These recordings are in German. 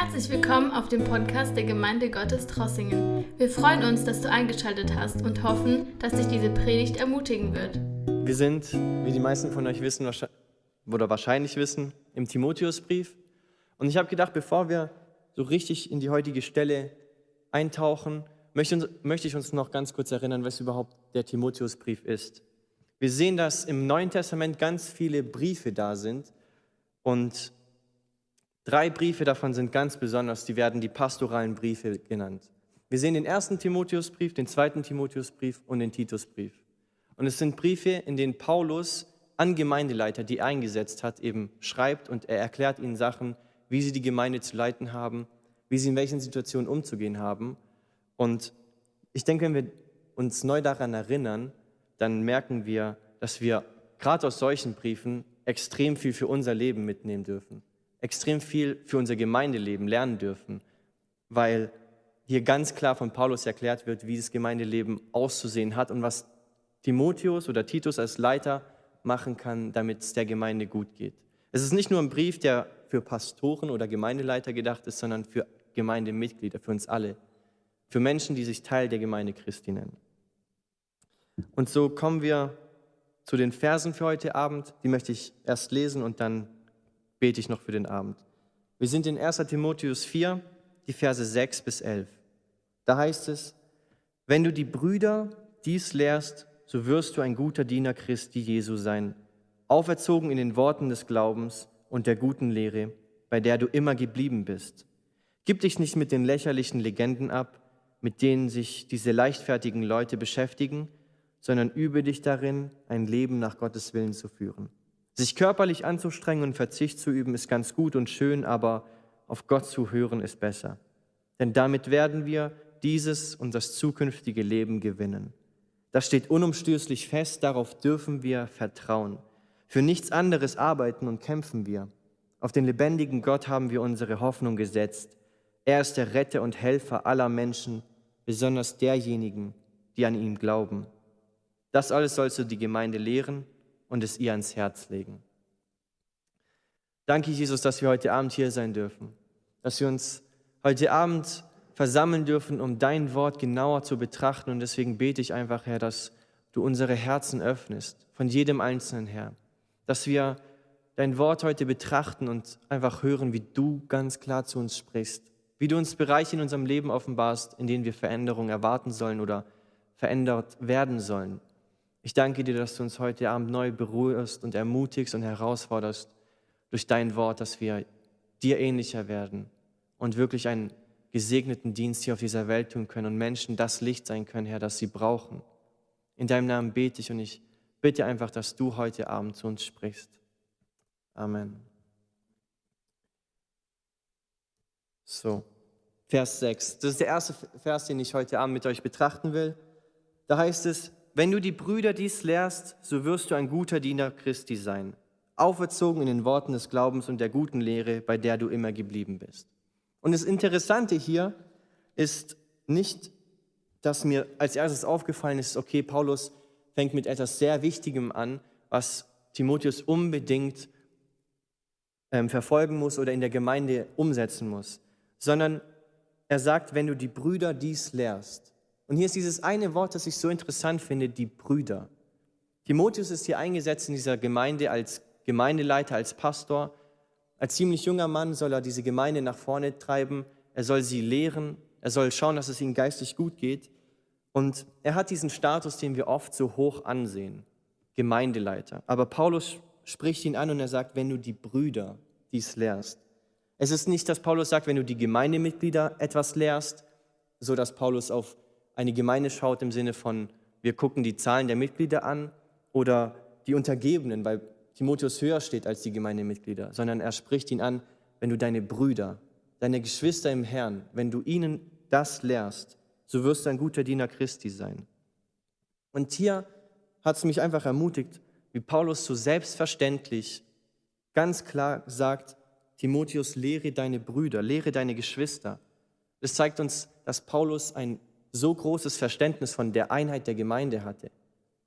Herzlich willkommen auf dem Podcast der Gemeinde Gottes Trossingen. Wir freuen uns, dass du eingeschaltet hast und hoffen, dass dich diese Predigt ermutigen wird. Wir sind, wie die meisten von euch wissen oder wahrscheinlich wissen, im Timotheusbrief. Und ich habe gedacht, bevor wir so richtig in die heutige Stelle eintauchen, möchte, ich uns noch ganz kurz erinnern, was überhaupt der Timotheusbrief ist. Wir sehen, dass im Neuen Testament ganz viele Briefe da sind und Drei Briefe davon sind ganz besonders, die werden die pastoralen Briefe genannt. Wir sehen den ersten Timotheusbrief, den zweiten Timotheusbrief und den Titusbrief. Und es sind Briefe, in denen Paulus an Gemeindeleiter, die er eingesetzt hat, eben schreibt und er erklärt ihnen Sachen, wie sie die Gemeinde zu leiten haben, wie sie in welchen Situationen umzugehen haben. Und ich denke, wenn wir uns neu daran erinnern, dann merken wir, dass wir gerade aus solchen Briefen extrem viel für unser Leben mitnehmen dürfen extrem viel für unser Gemeindeleben lernen dürfen, weil hier ganz klar von Paulus erklärt wird, wie das Gemeindeleben auszusehen hat und was Timotheus oder Titus als Leiter machen kann, damit es der Gemeinde gut geht. Es ist nicht nur ein Brief, der für Pastoren oder Gemeindeleiter gedacht ist, sondern für Gemeindemitglieder, für uns alle, für Menschen, die sich Teil der Gemeinde Christi nennen. Und so kommen wir zu den Versen für heute Abend. Die möchte ich erst lesen und dann bete ich noch für den Abend. Wir sind in 1 Timotheus 4, die Verse 6 bis 11. Da heißt es, wenn du die Brüder dies lehrst, so wirst du ein guter Diener Christi Jesu sein, auferzogen in den Worten des Glaubens und der guten Lehre, bei der du immer geblieben bist. Gib dich nicht mit den lächerlichen Legenden ab, mit denen sich diese leichtfertigen Leute beschäftigen, sondern übe dich darin, ein Leben nach Gottes Willen zu führen. Sich körperlich anzustrengen und Verzicht zu üben ist ganz gut und schön, aber auf Gott zu hören ist besser. Denn damit werden wir dieses und das zukünftige Leben gewinnen. Das steht unumstößlich fest, darauf dürfen wir vertrauen. Für nichts anderes arbeiten und kämpfen wir. Auf den lebendigen Gott haben wir unsere Hoffnung gesetzt. Er ist der Retter und Helfer aller Menschen, besonders derjenigen, die an ihn glauben. Das alles sollst du die Gemeinde lehren und es ihr ans Herz legen. Danke, Jesus, dass wir heute Abend hier sein dürfen, dass wir uns heute Abend versammeln dürfen, um dein Wort genauer zu betrachten. Und deswegen bete ich einfach, Herr, dass du unsere Herzen öffnest, von jedem Einzelnen, Herr, dass wir dein Wort heute betrachten und einfach hören, wie du ganz klar zu uns sprichst, wie du uns Bereiche in unserem Leben offenbarst, in denen wir Veränderung erwarten sollen oder verändert werden sollen. Ich danke dir, dass du uns heute Abend neu berührst und ermutigst und herausforderst durch dein Wort, dass wir dir ähnlicher werden und wirklich einen gesegneten Dienst hier auf dieser Welt tun können und Menschen das Licht sein können, Herr, das sie brauchen. In deinem Namen bete ich und ich bitte einfach, dass du heute Abend zu uns sprichst. Amen. So, Vers 6. Das ist der erste Vers, den ich heute Abend mit euch betrachten will. Da heißt es, wenn du die Brüder dies lehrst, so wirst du ein guter Diener Christi sein, auferzogen in den Worten des Glaubens und der guten Lehre, bei der du immer geblieben bist. Und das Interessante hier ist nicht, dass mir als erstes aufgefallen ist, okay, Paulus fängt mit etwas sehr Wichtigem an, was Timotheus unbedingt ähm, verfolgen muss oder in der Gemeinde umsetzen muss, sondern er sagt, wenn du die Brüder dies lehrst, und hier ist dieses eine Wort, das ich so interessant finde, die Brüder. Timotheus ist hier eingesetzt in dieser Gemeinde als Gemeindeleiter, als Pastor. Als ziemlich junger Mann soll er diese Gemeinde nach vorne treiben. Er soll sie lehren. Er soll schauen, dass es ihnen geistig gut geht. Und er hat diesen Status, den wir oft so hoch ansehen, Gemeindeleiter. Aber Paulus spricht ihn an und er sagt, wenn du die Brüder dies lehrst. Es ist nicht, dass Paulus sagt, wenn du die Gemeindemitglieder etwas lehrst, so dass Paulus auf eine Gemeinde schaut im Sinne von, wir gucken die Zahlen der Mitglieder an oder die Untergebenen, weil Timotheus höher steht als die Gemeindemitglieder, sondern er spricht ihn an, wenn du deine Brüder, deine Geschwister im Herrn, wenn du ihnen das lehrst, so wirst du ein guter Diener Christi sein. Und hier hat es mich einfach ermutigt, wie Paulus so selbstverständlich ganz klar sagt, Timotheus, lehre deine Brüder, lehre deine Geschwister. Das zeigt uns, dass Paulus ein so großes Verständnis von der Einheit der Gemeinde hatte.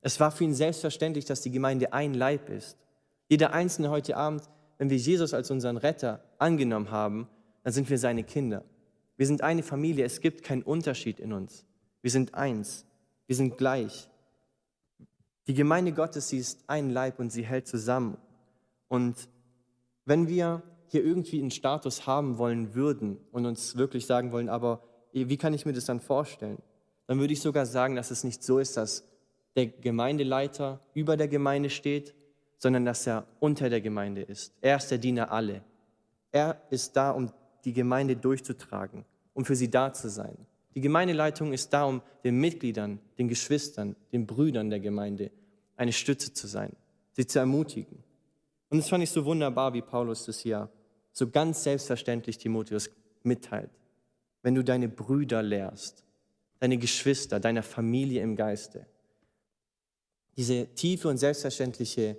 Es war für ihn selbstverständlich, dass die Gemeinde ein Leib ist. Jeder Einzelne heute Abend, wenn wir Jesus als unseren Retter angenommen haben, dann sind wir seine Kinder. Wir sind eine Familie, es gibt keinen Unterschied in uns. Wir sind eins, wir sind gleich. Die Gemeinde Gottes, sie ist ein Leib und sie hält zusammen. Und wenn wir hier irgendwie einen Status haben wollen würden und uns wirklich sagen wollen, aber wie kann ich mir das dann vorstellen? Dann würde ich sogar sagen, dass es nicht so ist, dass der Gemeindeleiter über der Gemeinde steht, sondern dass er unter der Gemeinde ist. Er ist der Diener alle. Er ist da, um die Gemeinde durchzutragen, um für sie da zu sein. Die Gemeindeleitung ist da, um den Mitgliedern, den Geschwistern, den Brüdern der Gemeinde eine Stütze zu sein, sie zu ermutigen. Und das fand ich so wunderbar, wie Paulus das hier so ganz selbstverständlich Timotheus mitteilt. Wenn du deine Brüder lehrst, deine Geschwister, deiner Familie im Geiste, diese tiefe und selbstverständliche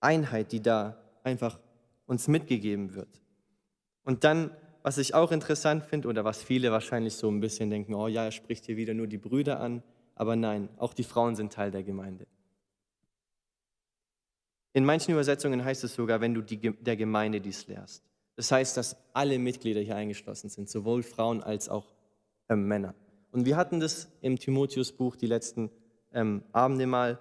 Einheit, die da einfach uns mitgegeben wird. Und dann, was ich auch interessant finde oder was viele wahrscheinlich so ein bisschen denken, oh ja, er spricht hier wieder nur die Brüder an, aber nein, auch die Frauen sind Teil der Gemeinde. In manchen Übersetzungen heißt es sogar, wenn du die, der Gemeinde dies lehrst. Das heißt, dass alle Mitglieder hier eingeschlossen sind, sowohl Frauen als auch äh, Männer. Und wir hatten das im Timotheusbuch die letzten ähm, Abende mal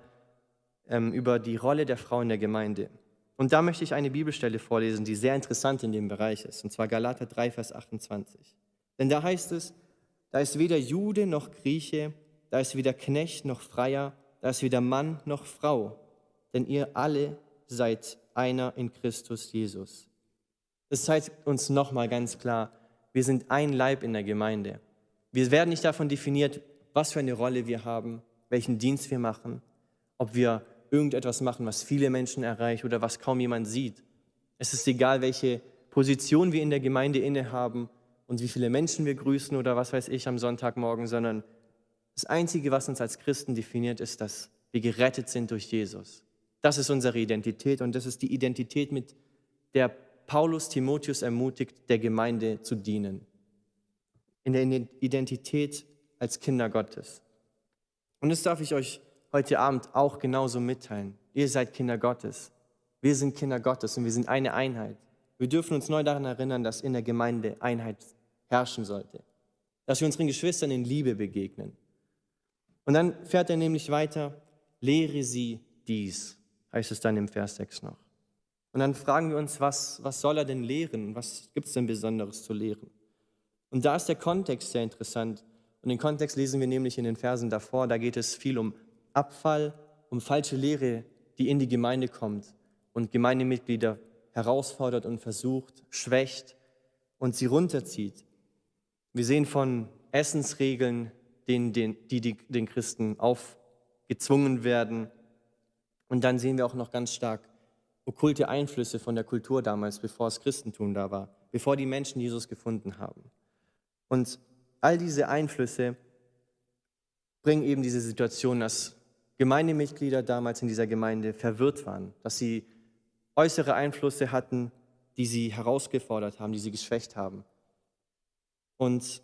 ähm, über die Rolle der Frau in der Gemeinde. Und da möchte ich eine Bibelstelle vorlesen, die sehr interessant in dem Bereich ist, und zwar Galater 3, Vers 28. Denn da heißt es, da ist weder Jude noch Grieche, da ist weder Knecht noch Freier, da ist weder Mann noch Frau, denn ihr alle seid einer in Christus Jesus. Das zeigt uns nochmal ganz klar, wir sind ein Leib in der Gemeinde. Wir werden nicht davon definiert, was für eine Rolle wir haben, welchen Dienst wir machen, ob wir irgendetwas machen, was viele Menschen erreicht oder was kaum jemand sieht. Es ist egal, welche Position wir in der Gemeinde innehaben und wie viele Menschen wir grüßen oder was weiß ich am Sonntagmorgen, sondern das Einzige, was uns als Christen definiert, ist, dass wir gerettet sind durch Jesus. Das ist unsere Identität und das ist die Identität, mit der Paulus Timotheus ermutigt, der Gemeinde zu dienen. In der Identität als Kinder Gottes. Und das darf ich euch heute Abend auch genauso mitteilen. Ihr seid Kinder Gottes. Wir sind Kinder Gottes und wir sind eine Einheit. Wir dürfen uns neu daran erinnern, dass in der Gemeinde Einheit herrschen sollte. Dass wir unseren Geschwistern in Liebe begegnen. Und dann fährt er nämlich weiter, lehre sie dies heißt es dann im Vers 6 noch. Und dann fragen wir uns, was, was soll er denn lehren? Was gibt es denn Besonderes zu lehren? Und da ist der Kontext sehr interessant. Und den Kontext lesen wir nämlich in den Versen davor. Da geht es viel um Abfall, um falsche Lehre, die in die Gemeinde kommt und Gemeindemitglieder herausfordert und versucht, schwächt und sie runterzieht. Wir sehen von Essensregeln, denen, die, die den Christen aufgezwungen werden, und dann sehen wir auch noch ganz stark okkulte Einflüsse von der Kultur damals, bevor das Christentum da war, bevor die Menschen Jesus gefunden haben. Und all diese Einflüsse bringen eben diese Situation, dass Gemeindemitglieder damals in dieser Gemeinde verwirrt waren, dass sie äußere Einflüsse hatten, die sie herausgefordert haben, die sie geschwächt haben. Und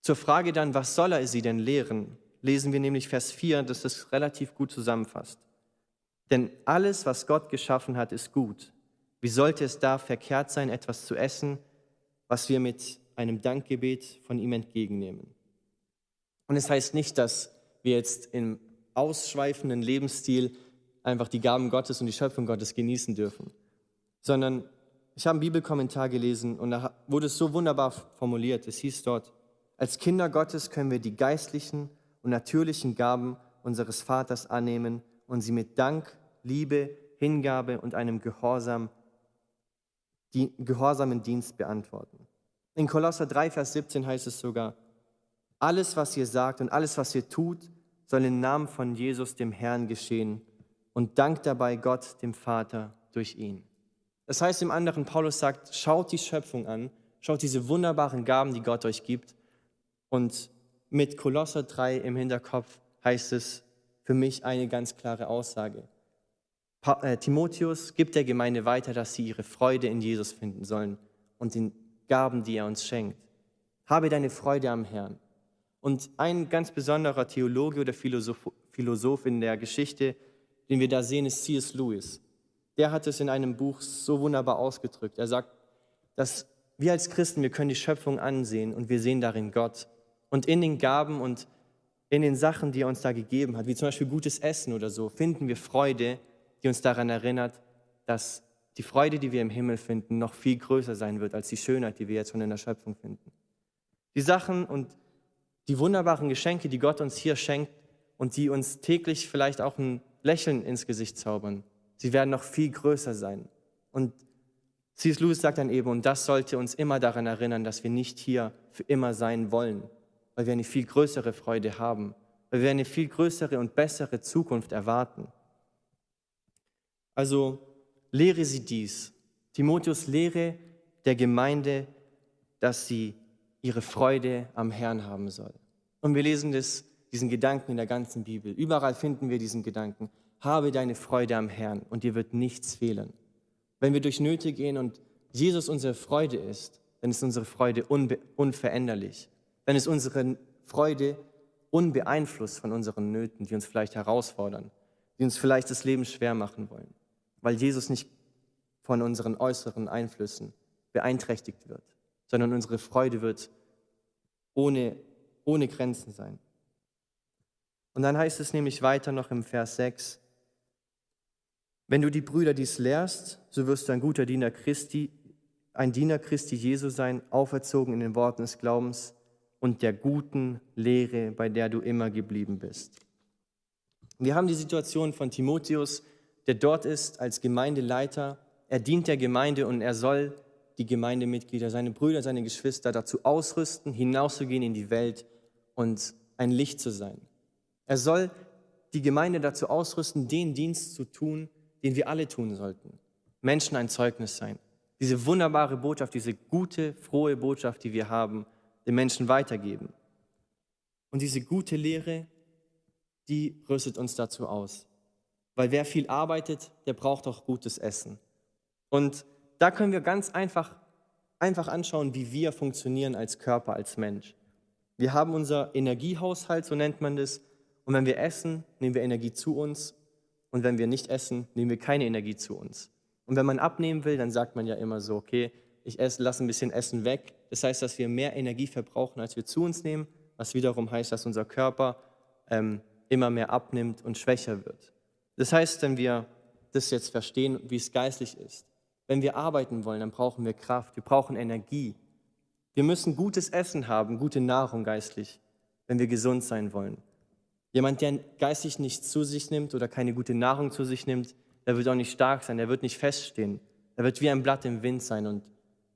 zur Frage dann, was soll er sie denn lehren, lesen wir nämlich Vers 4, das das relativ gut zusammenfasst. Denn alles, was Gott geschaffen hat, ist gut. Wie sollte es da verkehrt sein, etwas zu essen, was wir mit einem Dankgebet von ihm entgegennehmen? Und es heißt nicht, dass wir jetzt im ausschweifenden Lebensstil einfach die Gaben Gottes und die Schöpfung Gottes genießen dürfen, sondern ich habe einen Bibelkommentar gelesen und da wurde es so wunderbar formuliert. Es hieß dort, als Kinder Gottes können wir die geistlichen und natürlichen Gaben unseres Vaters annehmen und sie mit Dank, Liebe, Hingabe und einem Gehorsam, die, gehorsamen Dienst beantworten. In Kolosser 3, Vers 17 heißt es sogar, alles, was ihr sagt und alles, was ihr tut, soll im Namen von Jesus, dem Herrn, geschehen und dankt dabei Gott, dem Vater, durch ihn. Das heißt im anderen, Paulus sagt, schaut die Schöpfung an, schaut diese wunderbaren Gaben, die Gott euch gibt und mit Kolosser 3 im Hinterkopf heißt es für mich eine ganz klare Aussage. Äh, Timotheus gibt der Gemeinde weiter, dass sie ihre Freude in Jesus finden sollen und den Gaben, die er uns schenkt. Habe deine Freude am Herrn. Und ein ganz besonderer Theologe oder Philosoph, Philosoph in der Geschichte, den wir da sehen, ist C.S. Lewis. Der hat es in einem Buch so wunderbar ausgedrückt. Er sagt, dass wir als Christen, wir können die Schöpfung ansehen und wir sehen darin Gott. Und in den Gaben und in den Sachen, die er uns da gegeben hat, wie zum Beispiel gutes Essen oder so, finden wir Freude, die uns daran erinnert, dass die Freude, die wir im Himmel finden, noch viel größer sein wird als die Schönheit, die wir jetzt schon in der Schöpfung finden. Die Sachen und die wunderbaren Geschenke, die Gott uns hier schenkt und die uns täglich vielleicht auch ein Lächeln ins Gesicht zaubern, sie werden noch viel größer sein. Und C.S. Lewis sagt dann eben, und das sollte uns immer daran erinnern, dass wir nicht hier für immer sein wollen, weil wir eine viel größere Freude haben, weil wir eine viel größere und bessere Zukunft erwarten. Also lehre sie dies. Timotheus lehre der Gemeinde, dass sie ihre Freude am Herrn haben soll. Und wir lesen das, diesen Gedanken in der ganzen Bibel. Überall finden wir diesen Gedanken. Habe deine Freude am Herrn und dir wird nichts fehlen. Wenn wir durch Nöte gehen und Jesus unsere Freude ist, dann ist unsere Freude unveränderlich. Dann ist unsere Freude unbeeinflusst von unseren Nöten, die uns vielleicht herausfordern, die uns vielleicht das Leben schwer machen wollen, weil Jesus nicht von unseren äußeren Einflüssen beeinträchtigt wird, sondern unsere Freude wird ohne, ohne Grenzen sein. Und dann heißt es nämlich weiter noch im Vers 6, wenn du die Brüder dies lehrst, so wirst du ein guter Diener Christi, ein Diener Christi Jesu sein, auferzogen in den Worten des Glaubens und der guten Lehre, bei der du immer geblieben bist. Wir haben die Situation von Timotheus, der dort ist als Gemeindeleiter. Er dient der Gemeinde und er soll die Gemeindemitglieder, seine Brüder, seine Geschwister dazu ausrüsten, hinauszugehen in die Welt und ein Licht zu sein. Er soll die Gemeinde dazu ausrüsten, den Dienst zu tun, den wir alle tun sollten. Menschen ein Zeugnis sein. Diese wunderbare Botschaft, diese gute, frohe Botschaft, die wir haben, den Menschen weitergeben. Und diese gute Lehre, die rüstet uns dazu aus. Weil wer viel arbeitet, der braucht auch gutes Essen. Und da können wir ganz einfach, einfach anschauen, wie wir funktionieren als Körper, als Mensch. Wir haben unser Energiehaushalt, so nennt man das. Und wenn wir essen, nehmen wir Energie zu uns und wenn wir nicht essen, nehmen wir keine Energie zu uns. Und wenn man abnehmen will, dann sagt man ja immer so, okay, ich lasse ein bisschen Essen weg. Das heißt, dass wir mehr Energie verbrauchen, als wir zu uns nehmen, was wiederum heißt, dass unser Körper ähm, immer mehr abnimmt und schwächer wird. Das heißt, wenn wir das jetzt verstehen, wie es geistlich ist, wenn wir arbeiten wollen, dann brauchen wir Kraft, wir brauchen Energie. Wir müssen gutes Essen haben, gute Nahrung geistlich, wenn wir gesund sein wollen. Jemand, der geistig nichts zu sich nimmt oder keine gute Nahrung zu sich nimmt, der wird auch nicht stark sein, der wird nicht feststehen. Er wird wie ein Blatt im Wind sein und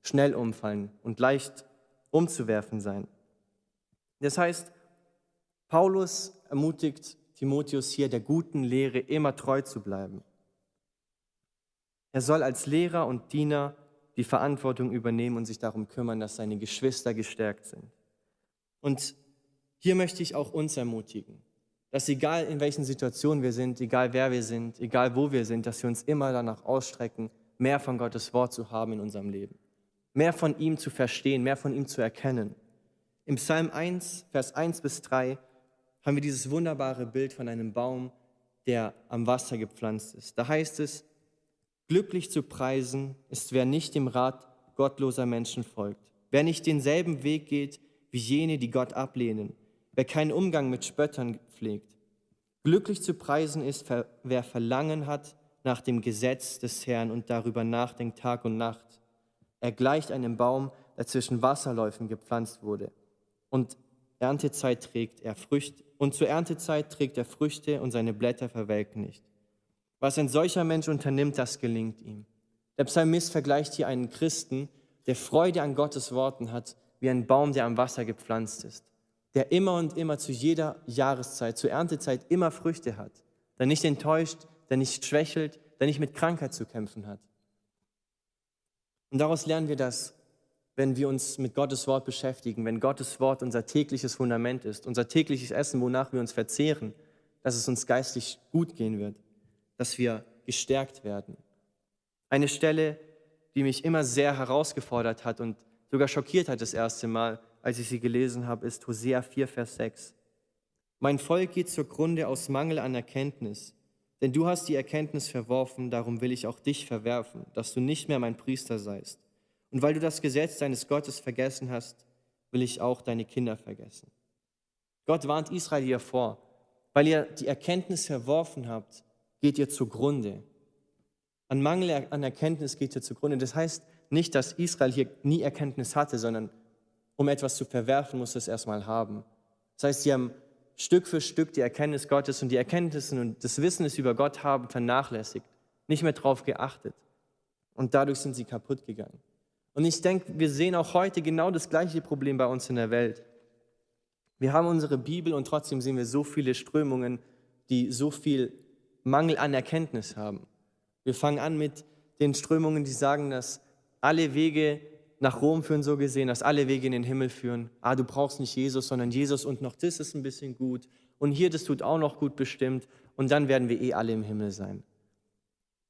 schnell umfallen und leicht umzuwerfen sein. Das heißt, Paulus ermutigt Timotheus hier, der guten Lehre immer treu zu bleiben. Er soll als Lehrer und Diener die Verantwortung übernehmen und sich darum kümmern, dass seine Geschwister gestärkt sind. Und hier möchte ich auch uns ermutigen dass egal in welchen Situationen wir sind, egal wer wir sind, egal wo wir sind, dass wir uns immer danach ausstrecken, mehr von Gottes Wort zu haben in unserem Leben, mehr von ihm zu verstehen, mehr von ihm zu erkennen. Im Psalm 1, Vers 1 bis 3 haben wir dieses wunderbare Bild von einem Baum, der am Wasser gepflanzt ist. Da heißt es, glücklich zu preisen ist, wer nicht dem Rat gottloser Menschen folgt, wer nicht denselben Weg geht wie jene, die Gott ablehnen wer keinen Umgang mit Spöttern pflegt. Glücklich zu preisen ist, wer Verlangen hat nach dem Gesetz des Herrn und darüber nachdenkt Tag und Nacht. Er gleicht einem Baum, der zwischen Wasserläufen gepflanzt wurde. Und Erntezeit trägt er Früchte, und zur Erntezeit trägt er Früchte und seine Blätter verwelken nicht. Was ein solcher Mensch unternimmt, das gelingt ihm. Der Psalmist vergleicht hier einen Christen, der Freude an Gottes Worten hat, wie ein Baum, der am Wasser gepflanzt ist der immer und immer zu jeder Jahreszeit, zur Erntezeit immer Früchte hat, der nicht enttäuscht, der nicht schwächelt, der nicht mit Krankheit zu kämpfen hat. Und daraus lernen wir das, wenn wir uns mit Gottes Wort beschäftigen, wenn Gottes Wort unser tägliches Fundament ist, unser tägliches Essen, wonach wir uns verzehren, dass es uns geistlich gut gehen wird, dass wir gestärkt werden. Eine Stelle, die mich immer sehr herausgefordert hat und sogar schockiert hat das erste Mal, als ich sie gelesen habe, ist Hosea 4, Vers 6. Mein Volk geht zugrunde aus Mangel an Erkenntnis, denn du hast die Erkenntnis verworfen, darum will ich auch dich verwerfen, dass du nicht mehr mein Priester seist. Und weil du das Gesetz deines Gottes vergessen hast, will ich auch deine Kinder vergessen. Gott warnt Israel hier vor, weil ihr die Erkenntnis verworfen habt, geht ihr zugrunde. An Mangel an Erkenntnis geht ihr zugrunde. Das heißt nicht, dass Israel hier nie Erkenntnis hatte, sondern um etwas zu verwerfen, muss es erstmal haben. Das heißt, sie haben Stück für Stück die Erkenntnis Gottes und die Erkenntnisse und das Wissen, über Gott haben, vernachlässigt, nicht mehr darauf geachtet. Und dadurch sind sie kaputt gegangen. Und ich denke, wir sehen auch heute genau das gleiche Problem bei uns in der Welt. Wir haben unsere Bibel und trotzdem sehen wir so viele Strömungen, die so viel Mangel an Erkenntnis haben. Wir fangen an mit den Strömungen, die sagen, dass alle Wege nach Rom führen, so gesehen, dass alle Wege in den Himmel führen. Ah, du brauchst nicht Jesus, sondern Jesus und noch das ist ein bisschen gut. Und hier, das tut auch noch gut bestimmt. Und dann werden wir eh alle im Himmel sein.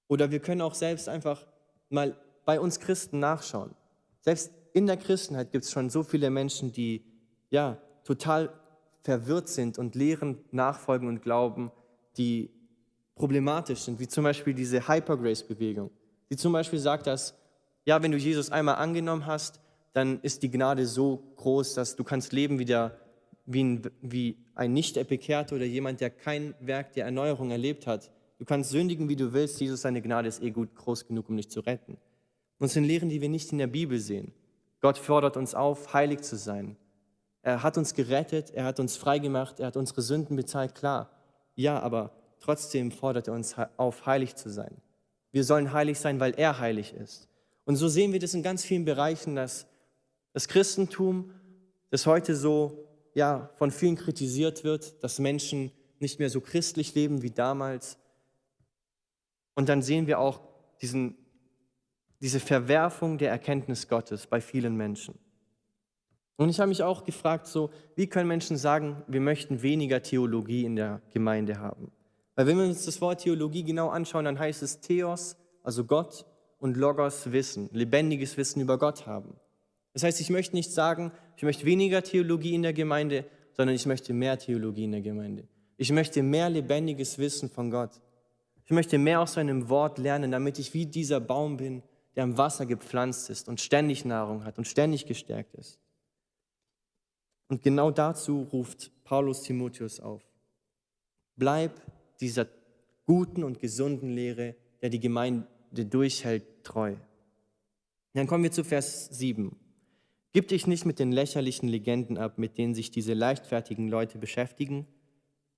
Oder wir können auch selbst einfach mal bei uns Christen nachschauen. Selbst in der Christenheit gibt es schon so viele Menschen, die ja total verwirrt sind und Lehren nachfolgen und glauben, die problematisch sind, wie zum Beispiel diese Hypergrace-Bewegung, die zum Beispiel sagt, dass ja, wenn du Jesus einmal angenommen hast, dann ist die Gnade so groß, dass du kannst leben wie, der, wie ein, wie ein Nicht-Bekehrter oder jemand, der kein Werk der Erneuerung erlebt hat. Du kannst sündigen, wie du willst. Jesus, seine Gnade ist eh gut groß genug, um dich zu retten. Und es sind Lehren, die wir nicht in der Bibel sehen. Gott fordert uns auf, heilig zu sein. Er hat uns gerettet, er hat uns freigemacht, er hat unsere Sünden bezahlt, klar. Ja, aber trotzdem fordert er uns auf, heilig zu sein. Wir sollen heilig sein, weil er heilig ist. Und so sehen wir das in ganz vielen Bereichen, dass das Christentum, das heute so ja, von vielen kritisiert wird, dass Menschen nicht mehr so christlich leben wie damals. Und dann sehen wir auch diesen diese Verwerfung der Erkenntnis Gottes bei vielen Menschen. Und ich habe mich auch gefragt, so, wie können Menschen sagen, wir möchten weniger Theologie in der Gemeinde haben? Weil wenn wir uns das Wort Theologie genau anschauen, dann heißt es Theos, also Gott, und Logos Wissen, lebendiges Wissen über Gott haben. Das heißt, ich möchte nicht sagen, ich möchte weniger Theologie in der Gemeinde, sondern ich möchte mehr Theologie in der Gemeinde. Ich möchte mehr lebendiges Wissen von Gott. Ich möchte mehr aus seinem Wort lernen, damit ich wie dieser Baum bin, der am Wasser gepflanzt ist und ständig Nahrung hat und ständig gestärkt ist. Und genau dazu ruft Paulus Timotheus auf. Bleib dieser guten und gesunden Lehre, der die Gemeinde durchhält, treu. Dann kommen wir zu Vers 7. Gib dich nicht mit den lächerlichen Legenden ab, mit denen sich diese leichtfertigen Leute beschäftigen,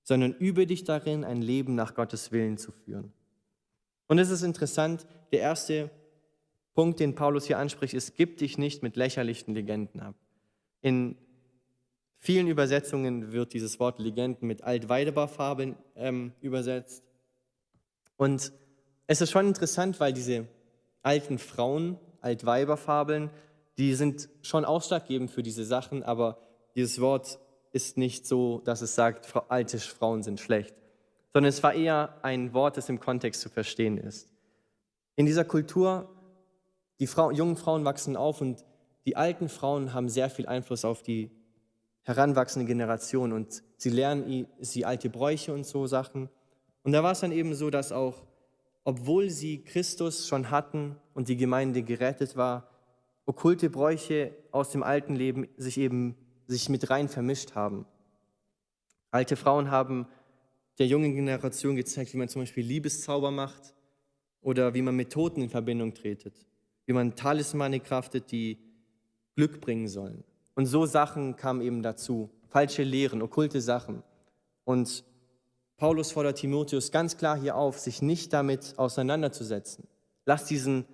sondern übe dich darin, ein Leben nach Gottes Willen zu führen. Und es ist interessant, der erste Punkt, den Paulus hier anspricht, ist, gib dich nicht mit lächerlichen Legenden ab. In vielen Übersetzungen wird dieses Wort Legenden mit Altweidebar-Fabeln ähm, übersetzt. Und es ist schon interessant, weil diese alten Frauen, Altweiberfabeln, die sind schon ausschlaggebend für diese Sachen, aber dieses Wort ist nicht so, dass es sagt, alte Frauen sind schlecht, sondern es war eher ein Wort, das im Kontext zu verstehen ist. In dieser Kultur die Frau, jungen Frauen wachsen auf und die alten Frauen haben sehr viel Einfluss auf die heranwachsende Generation und sie lernen sie alte Bräuche und so Sachen. Und da war es dann eben so, dass auch, obwohl sie Christus schon hatten und die Gemeinde gerettet war, okkulte Bräuche aus dem alten Leben sich eben sich mit rein vermischt haben. Alte Frauen haben der jungen Generation gezeigt, wie man zum Beispiel Liebeszauber macht oder wie man mit Toten in Verbindung tretet wie man Talismane kraftet, die Glück bringen sollen. Und so Sachen kamen eben dazu. Falsche Lehren, okkulte Sachen. Und Paulus fordert Timotheus ganz klar hier auf, sich nicht damit auseinanderzusetzen. Lass diesen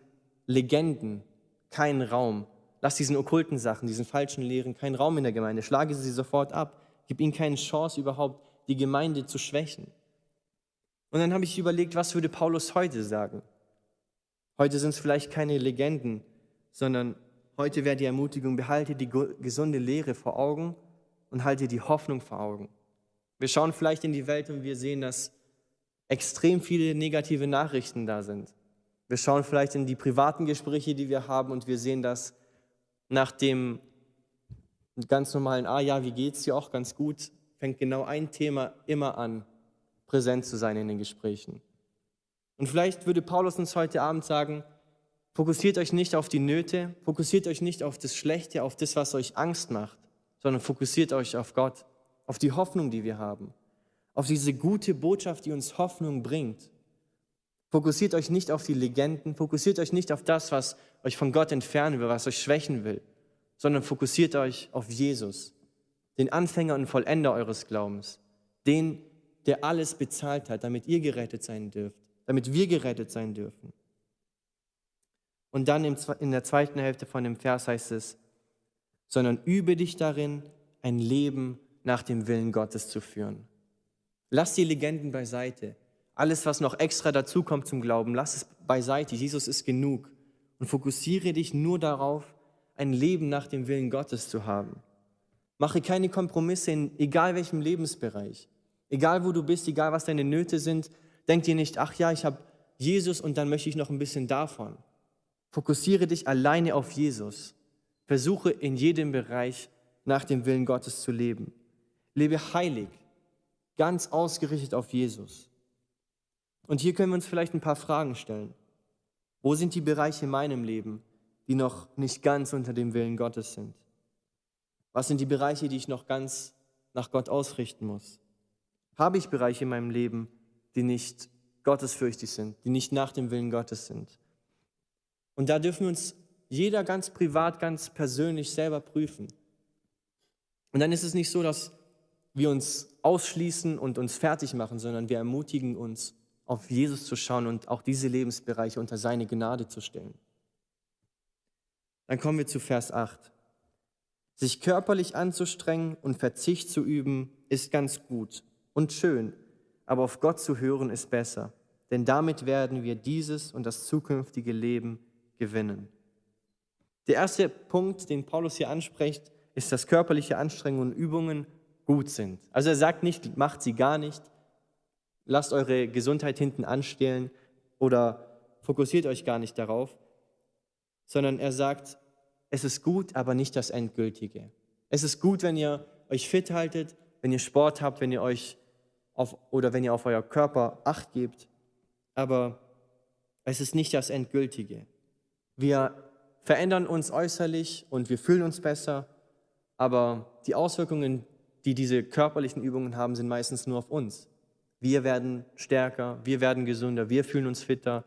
Legenden keinen Raum. Lass diesen okkulten Sachen, diesen falschen Lehren keinen Raum in der Gemeinde. Schlage sie sofort ab. Gib ihnen keine Chance, überhaupt die Gemeinde zu schwächen. Und dann habe ich überlegt, was würde Paulus heute sagen? Heute sind es vielleicht keine Legenden, sondern heute wäre die Ermutigung, behalte die gesunde Lehre vor Augen und halte die Hoffnung vor Augen. Wir schauen vielleicht in die Welt und wir sehen, dass extrem viele negative Nachrichten da sind. Wir schauen vielleicht in die privaten Gespräche, die wir haben und wir sehen, dass nach dem ganz normalen, ah ja, wie geht's dir auch ganz gut, fängt genau ein Thema immer an, präsent zu sein in den Gesprächen. Und vielleicht würde Paulus uns heute Abend sagen, fokussiert euch nicht auf die Nöte, fokussiert euch nicht auf das Schlechte, auf das, was euch Angst macht, sondern fokussiert euch auf Gott, auf die Hoffnung, die wir haben, auf diese gute Botschaft, die uns Hoffnung bringt. Fokussiert euch nicht auf die Legenden, fokussiert euch nicht auf das, was euch von Gott entfernen will, was euch schwächen will, sondern fokussiert euch auf Jesus, den Anfänger und Vollender eures Glaubens, den, der alles bezahlt hat, damit ihr gerettet sein dürft, damit wir gerettet sein dürfen. Und dann in der zweiten Hälfte von dem Vers heißt es, sondern übe dich darin, ein Leben nach dem Willen Gottes zu führen. Lass die Legenden beiseite. Alles, was noch extra dazukommt zum Glauben, lass es beiseite. Jesus ist genug. Und fokussiere dich nur darauf, ein Leben nach dem Willen Gottes zu haben. Mache keine Kompromisse in egal welchem Lebensbereich. Egal wo du bist, egal was deine Nöte sind, denk dir nicht, ach ja, ich habe Jesus und dann möchte ich noch ein bisschen davon. Fokussiere dich alleine auf Jesus. Versuche in jedem Bereich nach dem Willen Gottes zu leben. Lebe heilig, ganz ausgerichtet auf Jesus. Und hier können wir uns vielleicht ein paar Fragen stellen. Wo sind die Bereiche in meinem Leben, die noch nicht ganz unter dem Willen Gottes sind? Was sind die Bereiche, die ich noch ganz nach Gott ausrichten muss? Habe ich Bereiche in meinem Leben, die nicht gottesfürchtig sind, die nicht nach dem Willen Gottes sind? Und da dürfen wir uns jeder ganz privat, ganz persönlich selber prüfen. Und dann ist es nicht so, dass wir uns ausschließen und uns fertig machen, sondern wir ermutigen uns, auf Jesus zu schauen und auch diese Lebensbereiche unter seine Gnade zu stellen. Dann kommen wir zu Vers 8. Sich körperlich anzustrengen und Verzicht zu üben, ist ganz gut und schön, aber auf Gott zu hören ist besser, denn damit werden wir dieses und das zukünftige Leben gewinnen. Der erste Punkt, den Paulus hier anspricht, ist, dass körperliche Anstrengungen und Übungen gut sind. Also er sagt nicht, macht sie gar nicht, lasst eure Gesundheit hinten anstellen oder fokussiert euch gar nicht darauf, sondern er sagt, es ist gut, aber nicht das Endgültige. Es ist gut, wenn ihr euch fit haltet, wenn ihr Sport habt, wenn ihr euch auf, oder wenn ihr auf euer Körper Acht gebt, aber es ist nicht das Endgültige. Wir verändern uns äußerlich und wir fühlen uns besser, aber die Auswirkungen, die diese körperlichen Übungen haben, sind meistens nur auf uns. Wir werden stärker, wir werden gesünder, wir fühlen uns fitter,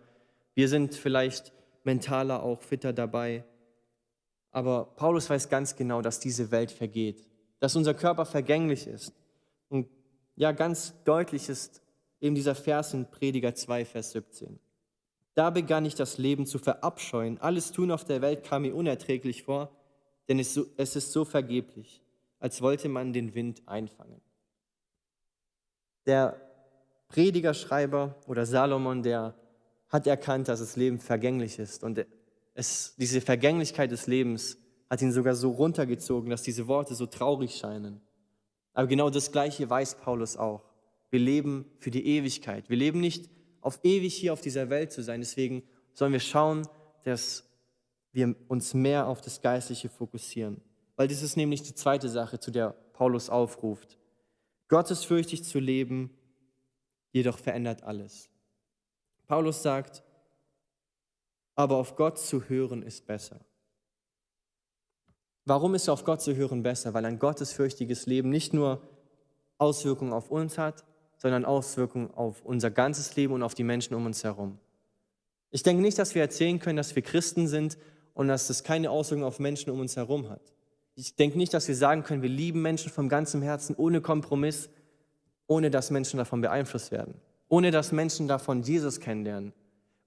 wir sind vielleicht mentaler auch fitter dabei. Aber Paulus weiß ganz genau, dass diese Welt vergeht, dass unser Körper vergänglich ist. Und ja, ganz deutlich ist eben dieser Vers in Prediger 2, Vers 17. Da begann ich das Leben zu verabscheuen. Alles Tun auf der Welt kam mir unerträglich vor, denn es, ist so vergeblich, als wollte man den Wind einfangen. Der Predigerschreiber oder Salomon, der hat erkannt, dass das Leben vergänglich ist. Und es, diese Vergänglichkeit des Lebens hat ihn sogar so runtergezogen, dass diese Worte so traurig scheinen. Aber genau das Gleiche weiß Paulus auch. Wir leben für die Ewigkeit. Wir leben nicht auf ewig hier auf dieser Welt zu sein. Deswegen sollen wir schauen, dass wir uns mehr auf das Geistliche fokussieren. Weil das ist nämlich die zweite Sache, zu der Paulus aufruft. Gottesfürchtig zu leben, jedoch verändert alles. Paulus sagt, aber auf Gott zu hören ist besser. Warum ist auf Gott zu hören besser? Weil ein gottesfürchtiges Leben nicht nur Auswirkungen auf uns hat, sondern Auswirkungen auf unser ganzes Leben und auf die Menschen um uns herum. Ich denke nicht, dass wir erzählen können, dass wir Christen sind und dass das keine Auswirkungen auf Menschen um uns herum hat. Ich denke nicht, dass wir sagen können, wir lieben Menschen von ganzem Herzen ohne Kompromiss, ohne dass Menschen davon beeinflusst werden, ohne dass Menschen davon Jesus kennenlernen,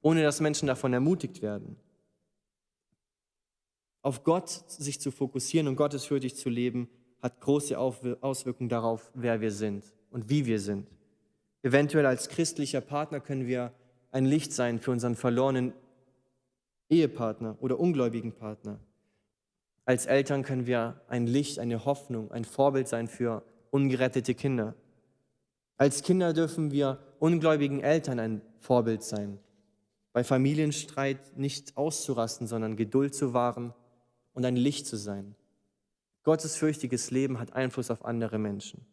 ohne dass Menschen davon ermutigt werden. Auf Gott sich zu fokussieren und gottesfürchtig zu leben, hat große Auswirkungen darauf, wer wir sind und wie wir sind. Eventuell als christlicher Partner können wir ein Licht sein für unseren verlorenen Ehepartner oder ungläubigen Partner. Als Eltern können wir ein Licht, eine Hoffnung, ein Vorbild sein für ungerettete Kinder. Als Kinder dürfen wir ungläubigen Eltern ein Vorbild sein. Bei Familienstreit nicht auszurasten, sondern Geduld zu wahren und ein Licht zu sein. Gottesfürchtiges Leben hat Einfluss auf andere Menschen.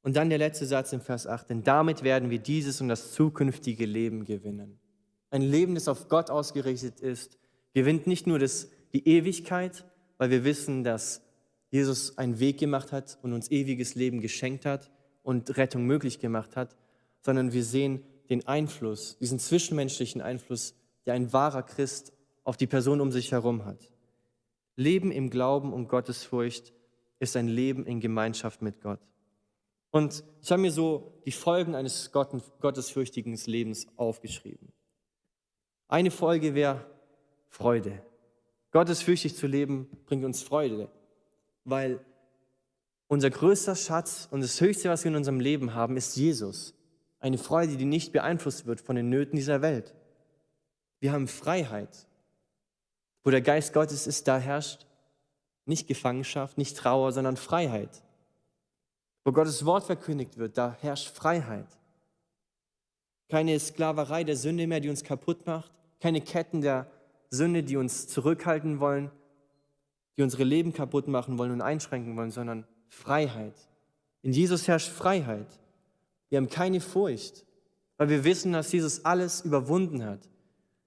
Und dann der letzte Satz im Vers 8, denn damit werden wir dieses und das zukünftige Leben gewinnen. ein Leben, das auf Gott ausgerichtet ist, gewinnt nicht nur das, die Ewigkeit, weil wir wissen, dass Jesus einen Weg gemacht hat und uns ewiges Leben geschenkt hat und Rettung möglich gemacht hat, sondern wir sehen den Einfluss, diesen zwischenmenschlichen Einfluss, der ein wahrer Christ auf die Person um sich herum hat. Leben im Glauben und Gottesfurcht ist ein Leben in Gemeinschaft mit Gott. Und ich habe mir so die Folgen eines gottesfürchtigen Lebens aufgeschrieben. Eine Folge wäre Freude. Gottesfürchtig zu leben bringt uns Freude, weil unser größter Schatz und das Höchste, was wir in unserem Leben haben, ist Jesus. Eine Freude, die nicht beeinflusst wird von den Nöten dieser Welt. Wir haben Freiheit. Wo der Geist Gottes ist, da herrscht nicht Gefangenschaft, nicht Trauer, sondern Freiheit. Wo Gottes Wort verkündigt wird, da herrscht Freiheit. Keine Sklaverei der Sünde mehr, die uns kaputt macht. Keine Ketten der Sünde, die uns zurückhalten wollen, die unsere Leben kaputt machen wollen und einschränken wollen, sondern Freiheit. In Jesus herrscht Freiheit. Wir haben keine Furcht, weil wir wissen, dass Jesus alles überwunden hat.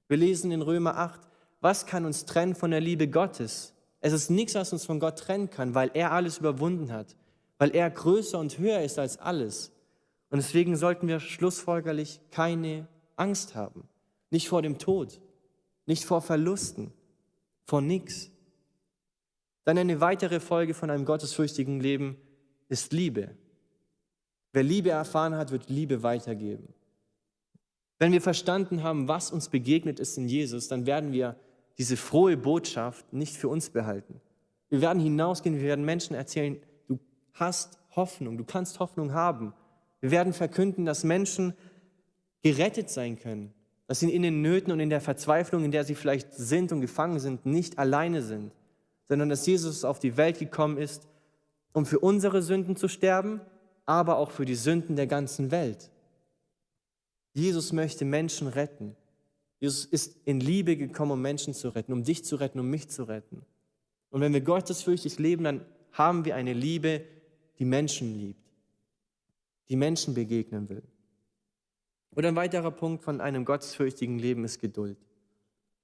Wir lesen in Römer 8, was kann uns trennen von der Liebe Gottes? Es ist nichts, was uns von Gott trennen kann, weil er alles überwunden hat, weil er größer und höher ist als alles. Und deswegen sollten wir schlussfolgerlich keine Angst haben. Nicht vor dem Tod, nicht vor Verlusten, vor nichts. Dann eine weitere Folge von einem gottesfürchtigen Leben ist Liebe. Wer Liebe erfahren hat, wird Liebe weitergeben. Wenn wir verstanden haben, was uns begegnet ist in Jesus, dann werden wir diese frohe Botschaft nicht für uns behalten. Wir werden hinausgehen, wir werden Menschen erzählen, du hast Hoffnung, du kannst Hoffnung haben. Wir werden verkünden, dass Menschen gerettet sein können, dass sie in den Nöten und in der Verzweiflung, in der sie vielleicht sind und gefangen sind, nicht alleine sind, sondern dass Jesus auf die Welt gekommen ist, um für unsere Sünden zu sterben, aber auch für die Sünden der ganzen Welt. Jesus möchte Menschen retten. Jesus ist in Liebe gekommen, um Menschen zu retten, um dich zu retten, um mich zu retten. Und wenn wir gottesfürchtig leben, dann haben wir eine Liebe, die Menschen liebt, die Menschen begegnen will. Und ein weiterer Punkt von einem gottesfürchtigen Leben ist Geduld.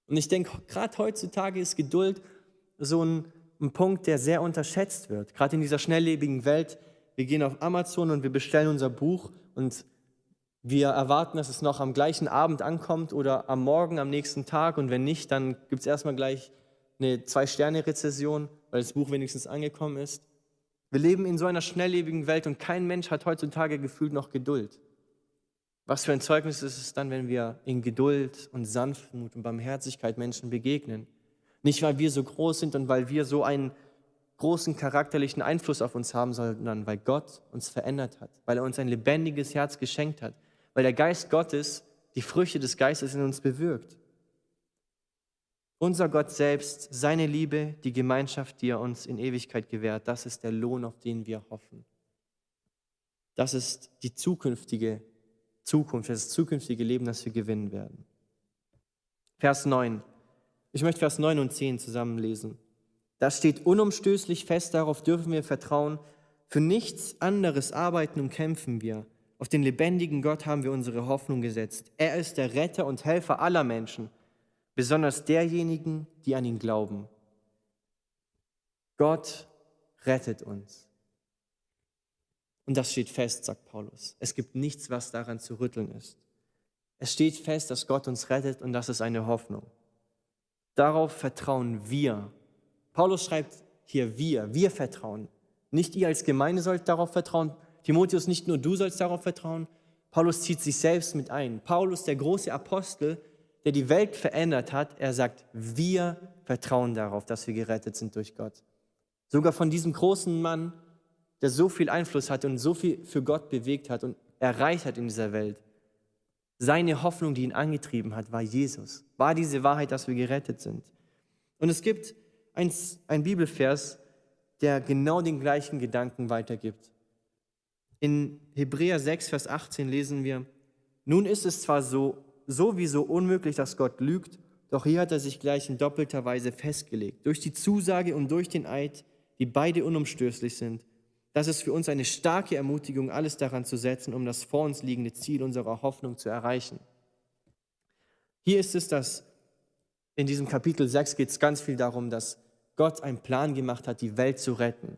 Und ich denke, gerade heutzutage ist Geduld so ein, ein Punkt, der sehr unterschätzt wird. Gerade in dieser schnelllebigen Welt. Wir gehen auf Amazon und wir bestellen unser Buch und wir erwarten, dass es noch am gleichen Abend ankommt oder am Morgen, am nächsten Tag. Und wenn nicht, dann gibt es erstmal gleich eine Zwei-Sterne-Rezession, weil das Buch wenigstens angekommen ist. Wir leben in so einer schnelllebigen Welt und kein Mensch hat heutzutage gefühlt noch Geduld. Was für ein Zeugnis ist es dann, wenn wir in Geduld und Sanftmut und Barmherzigkeit Menschen begegnen? Nicht, weil wir so groß sind und weil wir so einen großen charakterlichen Einfluss auf uns haben, sondern weil Gott uns verändert hat, weil er uns ein lebendiges Herz geschenkt hat, weil der Geist Gottes die Früchte des Geistes in uns bewirkt. Unser Gott selbst, seine Liebe, die Gemeinschaft, die er uns in Ewigkeit gewährt, das ist der Lohn, auf den wir hoffen. Das ist die zukünftige Zukunft, das zukünftige Leben, das wir gewinnen werden. Vers 9. Ich möchte Vers 9 und 10 zusammenlesen. Da steht unumstößlich fest, darauf dürfen wir vertrauen. Für nichts anderes arbeiten und kämpfen wir. Auf den lebendigen Gott haben wir unsere Hoffnung gesetzt. Er ist der Retter und Helfer aller Menschen, besonders derjenigen, die an ihn glauben. Gott rettet uns. Und das steht fest, sagt Paulus. Es gibt nichts, was daran zu rütteln ist. Es steht fest, dass Gott uns rettet und das ist eine Hoffnung. Darauf vertrauen wir. Paulus schreibt hier wir, wir vertrauen. Nicht ihr als Gemeinde sollt darauf vertrauen, Timotheus, nicht nur du sollst darauf vertrauen, Paulus zieht sich selbst mit ein. Paulus, der große Apostel, der die Welt verändert hat, er sagt, wir vertrauen darauf, dass wir gerettet sind durch Gott. Sogar von diesem großen Mann, der so viel Einfluss hat und so viel für Gott bewegt hat und erreicht hat in dieser Welt. Seine Hoffnung, die ihn angetrieben hat, war Jesus. War diese Wahrheit, dass wir gerettet sind. Und es gibt ein, Bibelvers, der genau den gleichen Gedanken weitergibt. In Hebräer 6, Vers 18 lesen wir, nun ist es zwar so, sowieso unmöglich, dass Gott lügt, doch hier hat er sich gleich in doppelter Weise festgelegt, durch die Zusage und durch den Eid, die beide unumstößlich sind. Das ist für uns eine starke Ermutigung, alles daran zu setzen, um das vor uns liegende Ziel unserer Hoffnung zu erreichen. Hier ist es, dass in diesem Kapitel 6 geht es ganz viel darum, dass Gott einen Plan gemacht hat, die Welt zu retten.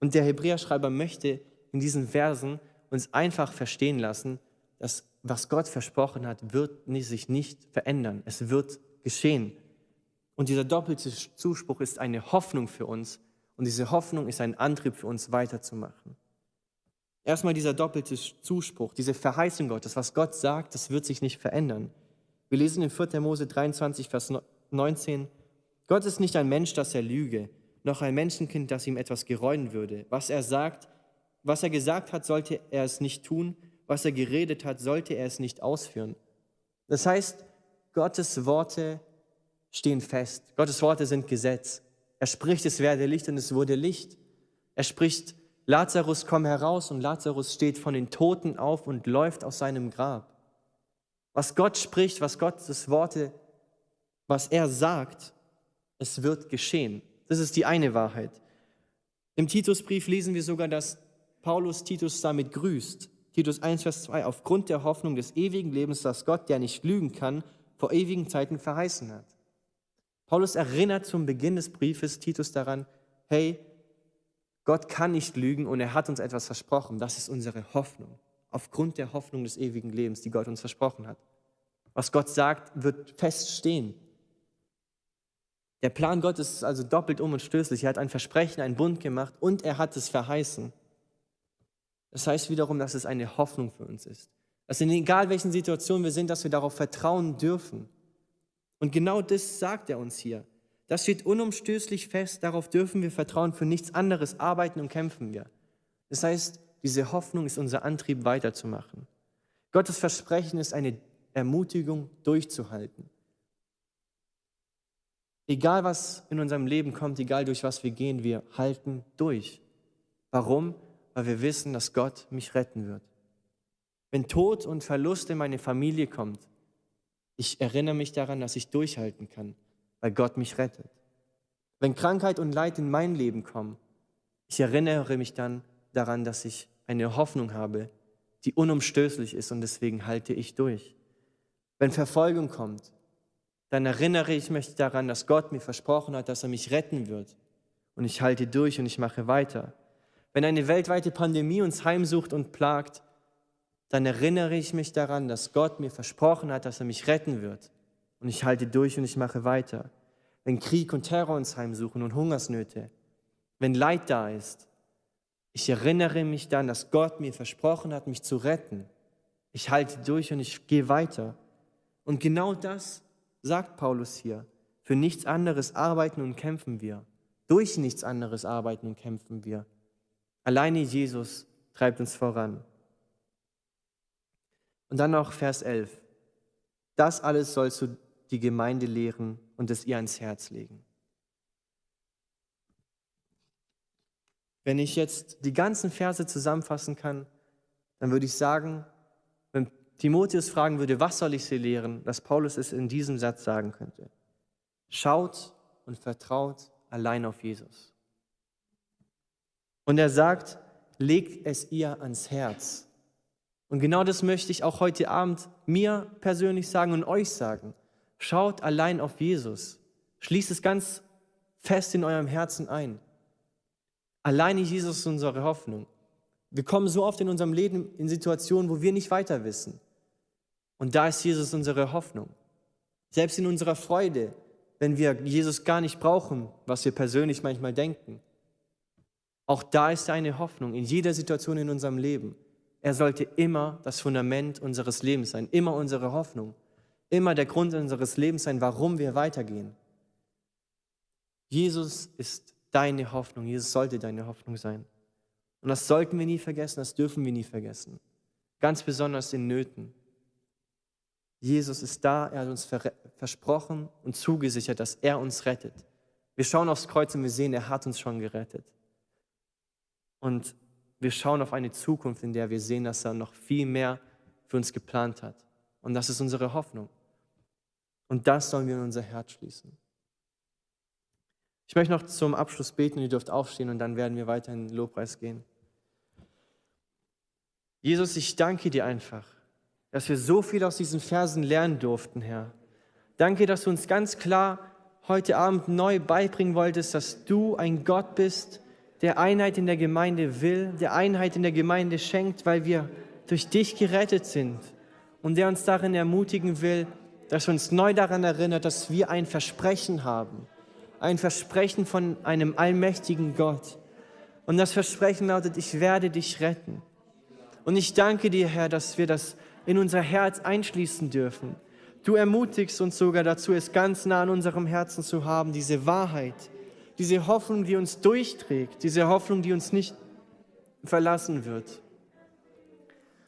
Und der Hebräerschreiber möchte in diesen Versen uns einfach verstehen lassen, dass was Gott versprochen hat, wird sich nicht verändern. Es wird geschehen. Und dieser doppelte Zuspruch ist eine Hoffnung für uns. Und diese Hoffnung ist ein Antrieb für uns weiterzumachen. Erstmal dieser doppelte Zuspruch, diese Verheißung Gottes, was Gott sagt, das wird sich nicht verändern. Wir lesen in 4. Mose 23, Vers 19, Gott ist nicht ein Mensch, dass er lüge, noch ein Menschenkind, das ihm etwas gereuen würde. Was er sagt, was er gesagt hat, sollte er es nicht tun, was er geredet hat, sollte er es nicht ausführen. Das heißt, Gottes Worte stehen fest. Gottes Worte sind Gesetz. Er spricht, es werde Licht und es wurde Licht. Er spricht, Lazarus, komm heraus und Lazarus steht von den Toten auf und läuft aus seinem Grab. Was Gott spricht, was Gottes Worte, was er sagt, es wird geschehen. Das ist die eine Wahrheit. Im Titusbrief lesen wir sogar, dass Paulus Titus damit grüßt. Titus 1, Vers 2, aufgrund der Hoffnung des ewigen Lebens, das Gott, der nicht lügen kann, vor ewigen Zeiten verheißen hat. Paulus erinnert zum Beginn des Briefes Titus daran, hey, Gott kann nicht lügen und er hat uns etwas versprochen. Das ist unsere Hoffnung. Aufgrund der Hoffnung des ewigen Lebens, die Gott uns versprochen hat. Was Gott sagt, wird feststehen. Der Plan Gottes ist also doppelt um und stößlich. Er hat ein Versprechen, einen Bund gemacht und er hat es verheißen. Das heißt wiederum, dass es eine Hoffnung für uns ist. Dass in egal welchen Situationen wir sind, dass wir darauf vertrauen dürfen. Und genau das sagt er uns hier. Das steht unumstößlich fest, darauf dürfen wir vertrauen, für nichts anderes arbeiten und kämpfen wir. Das heißt, diese Hoffnung ist unser Antrieb weiterzumachen. Gottes Versprechen ist eine Ermutigung durchzuhalten. Egal was in unserem Leben kommt, egal durch was wir gehen, wir halten durch. Warum? Weil wir wissen, dass Gott mich retten wird. Wenn Tod und Verlust in meine Familie kommt, ich erinnere mich daran, dass ich durchhalten kann, weil Gott mich rettet. Wenn Krankheit und Leid in mein Leben kommen, ich erinnere mich dann daran, dass ich eine Hoffnung habe, die unumstößlich ist und deswegen halte ich durch. Wenn Verfolgung kommt, dann erinnere ich mich daran, dass Gott mir versprochen hat, dass er mich retten wird. Und ich halte durch und ich mache weiter. Wenn eine weltweite Pandemie uns heimsucht und plagt, dann erinnere ich mich daran, dass Gott mir versprochen hat, dass er mich retten wird. Und ich halte durch und ich mache weiter. Wenn Krieg und Terror uns heimsuchen und Hungersnöte, wenn Leid da ist, ich erinnere mich dann, dass Gott mir versprochen hat, mich zu retten. Ich halte durch und ich gehe weiter. Und genau das sagt Paulus hier. Für nichts anderes arbeiten und kämpfen wir. Durch nichts anderes arbeiten und kämpfen wir. Alleine Jesus treibt uns voran. Und dann noch Vers 11. Das alles sollst du die Gemeinde lehren und es ihr ans Herz legen. Wenn ich jetzt die ganzen Verse zusammenfassen kann, dann würde ich sagen, wenn Timotheus fragen würde, was soll ich sie lehren, dass Paulus es in diesem Satz sagen könnte. Schaut und vertraut allein auf Jesus. Und er sagt, legt es ihr ans Herz. Und genau das möchte ich auch heute Abend mir persönlich sagen und euch sagen. Schaut allein auf Jesus. Schließt es ganz fest in eurem Herzen ein. Alleine Jesus ist unsere Hoffnung. Wir kommen so oft in unserem Leben in Situationen, wo wir nicht weiter wissen. Und da ist Jesus unsere Hoffnung. Selbst in unserer Freude, wenn wir Jesus gar nicht brauchen, was wir persönlich manchmal denken. Auch da ist eine Hoffnung in jeder Situation in unserem Leben. Er sollte immer das Fundament unseres Lebens sein, immer unsere Hoffnung, immer der Grund unseres Lebens sein, warum wir weitergehen. Jesus ist deine Hoffnung, Jesus sollte deine Hoffnung sein. Und das sollten wir nie vergessen, das dürfen wir nie vergessen. Ganz besonders in Nöten. Jesus ist da, er hat uns versprochen und zugesichert, dass er uns rettet. Wir schauen aufs Kreuz und wir sehen, er hat uns schon gerettet. Und wir schauen auf eine Zukunft, in der wir sehen, dass er noch viel mehr für uns geplant hat. Und das ist unsere Hoffnung. Und das sollen wir in unser Herz schließen. Ich möchte noch zum Abschluss beten, ihr dürft aufstehen und dann werden wir weiter in den Lobpreis gehen. Jesus, ich danke dir einfach dass wir so viel aus diesen Versen lernen durften, Herr. Danke, dass du uns ganz klar heute Abend neu beibringen wolltest, dass du ein Gott bist, der Einheit in der Gemeinde will, der Einheit in der Gemeinde schenkt, weil wir durch dich gerettet sind und der uns darin ermutigen will, dass wir uns neu daran erinnert, dass wir ein Versprechen haben, ein Versprechen von einem allmächtigen Gott. Und das Versprechen lautet, ich werde dich retten. Und ich danke dir, Herr, dass wir das in unser Herz einschließen dürfen. Du ermutigst uns sogar dazu, es ganz nah an unserem Herzen zu haben, diese Wahrheit, diese Hoffnung, die uns durchträgt, diese Hoffnung, die uns nicht verlassen wird.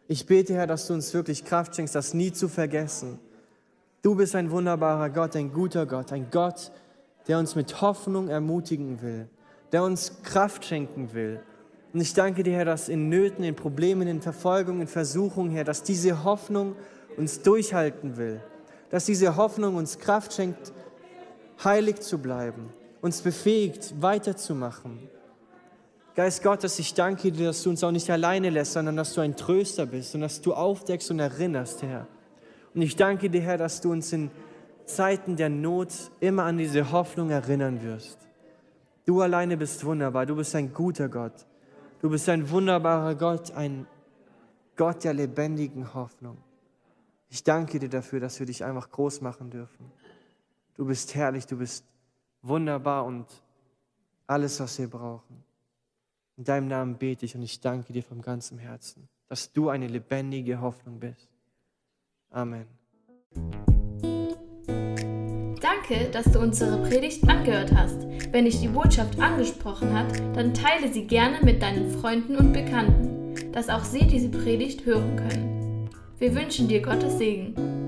Ich bete, Herr, dass du uns wirklich Kraft schenkst, das nie zu vergessen. Du bist ein wunderbarer Gott, ein guter Gott, ein Gott, der uns mit Hoffnung ermutigen will, der uns Kraft schenken will. Und ich danke dir, Herr, dass in Nöten, in Problemen, in Verfolgungen, in Versuchungen, Herr, dass diese Hoffnung uns durchhalten will, dass diese Hoffnung uns Kraft schenkt, heilig zu bleiben, uns befähigt, weiterzumachen. Geist Gottes, ich danke dir, dass du uns auch nicht alleine lässt, sondern dass du ein Tröster bist und dass du aufdeckst und erinnerst, Herr. Und ich danke dir, Herr, dass du uns in Zeiten der Not immer an diese Hoffnung erinnern wirst. Du alleine bist wunderbar, du bist ein guter Gott. Du bist ein wunderbarer Gott, ein Gott der lebendigen Hoffnung. Ich danke dir dafür, dass wir dich einfach groß machen dürfen. Du bist herrlich, du bist wunderbar und alles, was wir brauchen. In deinem Namen bete ich und ich danke dir von ganzem Herzen, dass du eine lebendige Hoffnung bist. Amen. Danke, dass du unsere Predigt angehört hast. Wenn dich die Botschaft angesprochen hat, dann teile sie gerne mit deinen Freunden und Bekannten, dass auch sie diese Predigt hören können. Wir wünschen dir Gottes Segen.